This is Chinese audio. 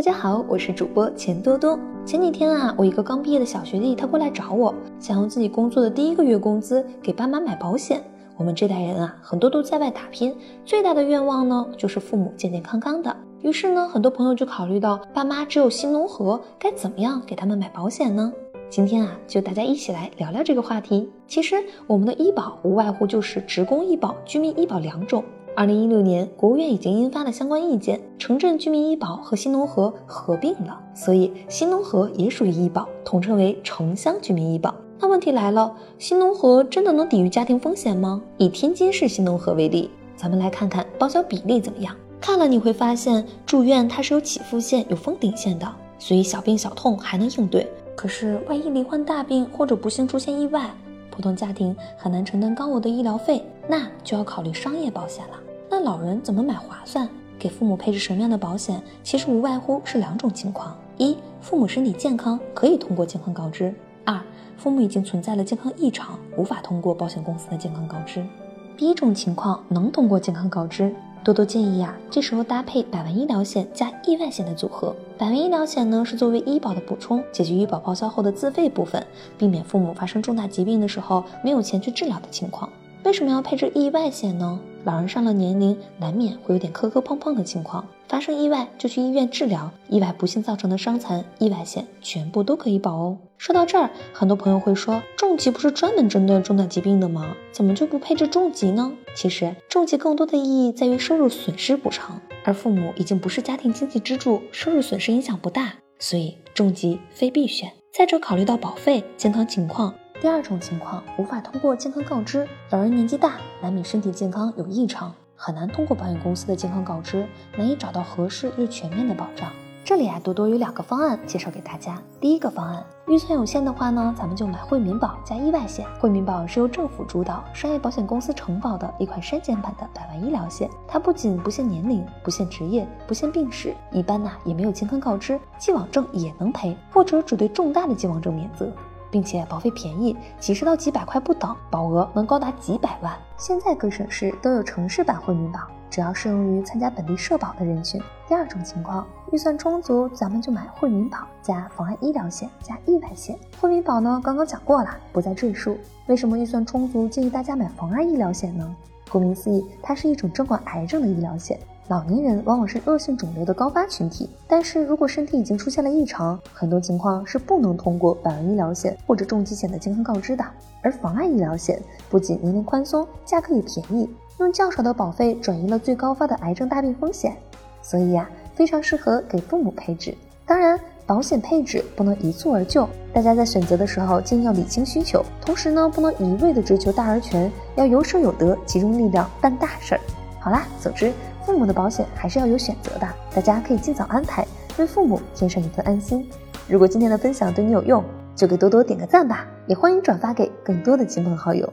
大家好，我是主播钱多多。前几天啊，我一个刚毕业的小学弟，他过来找我，想用自己工作的第一个月工资给爸妈买保险。我们这代人啊，很多都在外打拼，最大的愿望呢，就是父母健健康康的。于是呢，很多朋友就考虑到爸妈只有新农合，该怎么样给他们买保险呢？今天啊，就大家一起来聊聊这个话题。其实我们的医保无外乎就是职工医保、居民医保两种。二零一六年，国务院已经印发了相关意见，城镇居民医保和新农合合并了，所以新农合也属于医保，统称为城乡居民医保。那问题来了，新农合真的能抵御家庭风险吗？以天津市新农合为例，咱们来看看报销比例怎么样。看了你会发现，住院它是有起付线、有封顶线的，所以小病小痛还能应对。可是万一罹患大病或者不幸出现意外，普通家庭很难承担高额的医疗费，那就要考虑商业保险了。那老人怎么买划算？给父母配置什么样的保险？其实无外乎是两种情况：一，父母身体健康，可以通过健康告知；二，父母已经存在了健康异常，无法通过保险公司的健康告知。第一种情况能通过健康告知，多多建议啊，这时候搭配百万医疗险加意外险的组合。百万医疗险呢是作为医保的补充，解决医保报销后的自费部分，避免父母发生重大疾病的时候没有钱去治疗的情况。为什么要配置意外险呢？老人上了年龄，难免会有点磕磕碰碰的情况，发生意外就去医院治疗，意外不幸造成的伤残，意外险全部都可以保哦。说到这儿，很多朋友会说，重疾不是专门针对重大疾病的吗？怎么就不配置重疾呢？其实重疾更多的意义在于收入损失补偿，而父母已经不是家庭经济支柱，收入损失影响不大，所以重疾非必选。再者，考虑到保费、健康情况。第二种情况无法通过健康告知，老人年纪大，难免身体健康有异常，很难通过保险公司的健康告知，难以找到合适又全面的保障。这里啊，多多有两个方案介绍给大家。第一个方案，预算有限的话呢，咱们就买惠民保加意外险。惠民保是由政府主导，商业保险公司承保的一款删减版的百万医疗险。它不仅不限年龄、不限职业、不限病史，一般呢也没有健康告知，既往症也能赔，或者只对重大的既往症免责。并且保费便宜，几十到几百块不等，保额能高达几百万。现在各省市都有城市版惠民保，只要适用于参加本地社保的人群。第二种情况，预算充足，咱们就买惠民保加妨碍医疗险加意外险。惠民保呢，刚刚讲过了，不再赘述。为什么预算充足建议大家买妨碍医疗险呢？顾名思义，它是一种针管癌症的医疗险。老年人往往是恶性肿瘤的高发群体，但是如果身体已经出现了异常，很多情况是不能通过百万医疗险或者重疾险的健康告知的。而妨碍医疗险不仅年龄宽松，价格也便宜，用较少的保费转移了最高发的癌症大病风险，所以呀，非常适合给父母配置。当然，保险配置不能一蹴而就，大家在选择的时候建议要理清需求，同时呢，不能一味的追求大而全，要有舍有得，集中力量办大事儿。好啦，总之。父母的保险还是要有选择的，大家可以尽早安排，为父母添上一份安心。如果今天的分享对你有用，就给多多点个赞吧，也欢迎转发给更多的亲朋好友。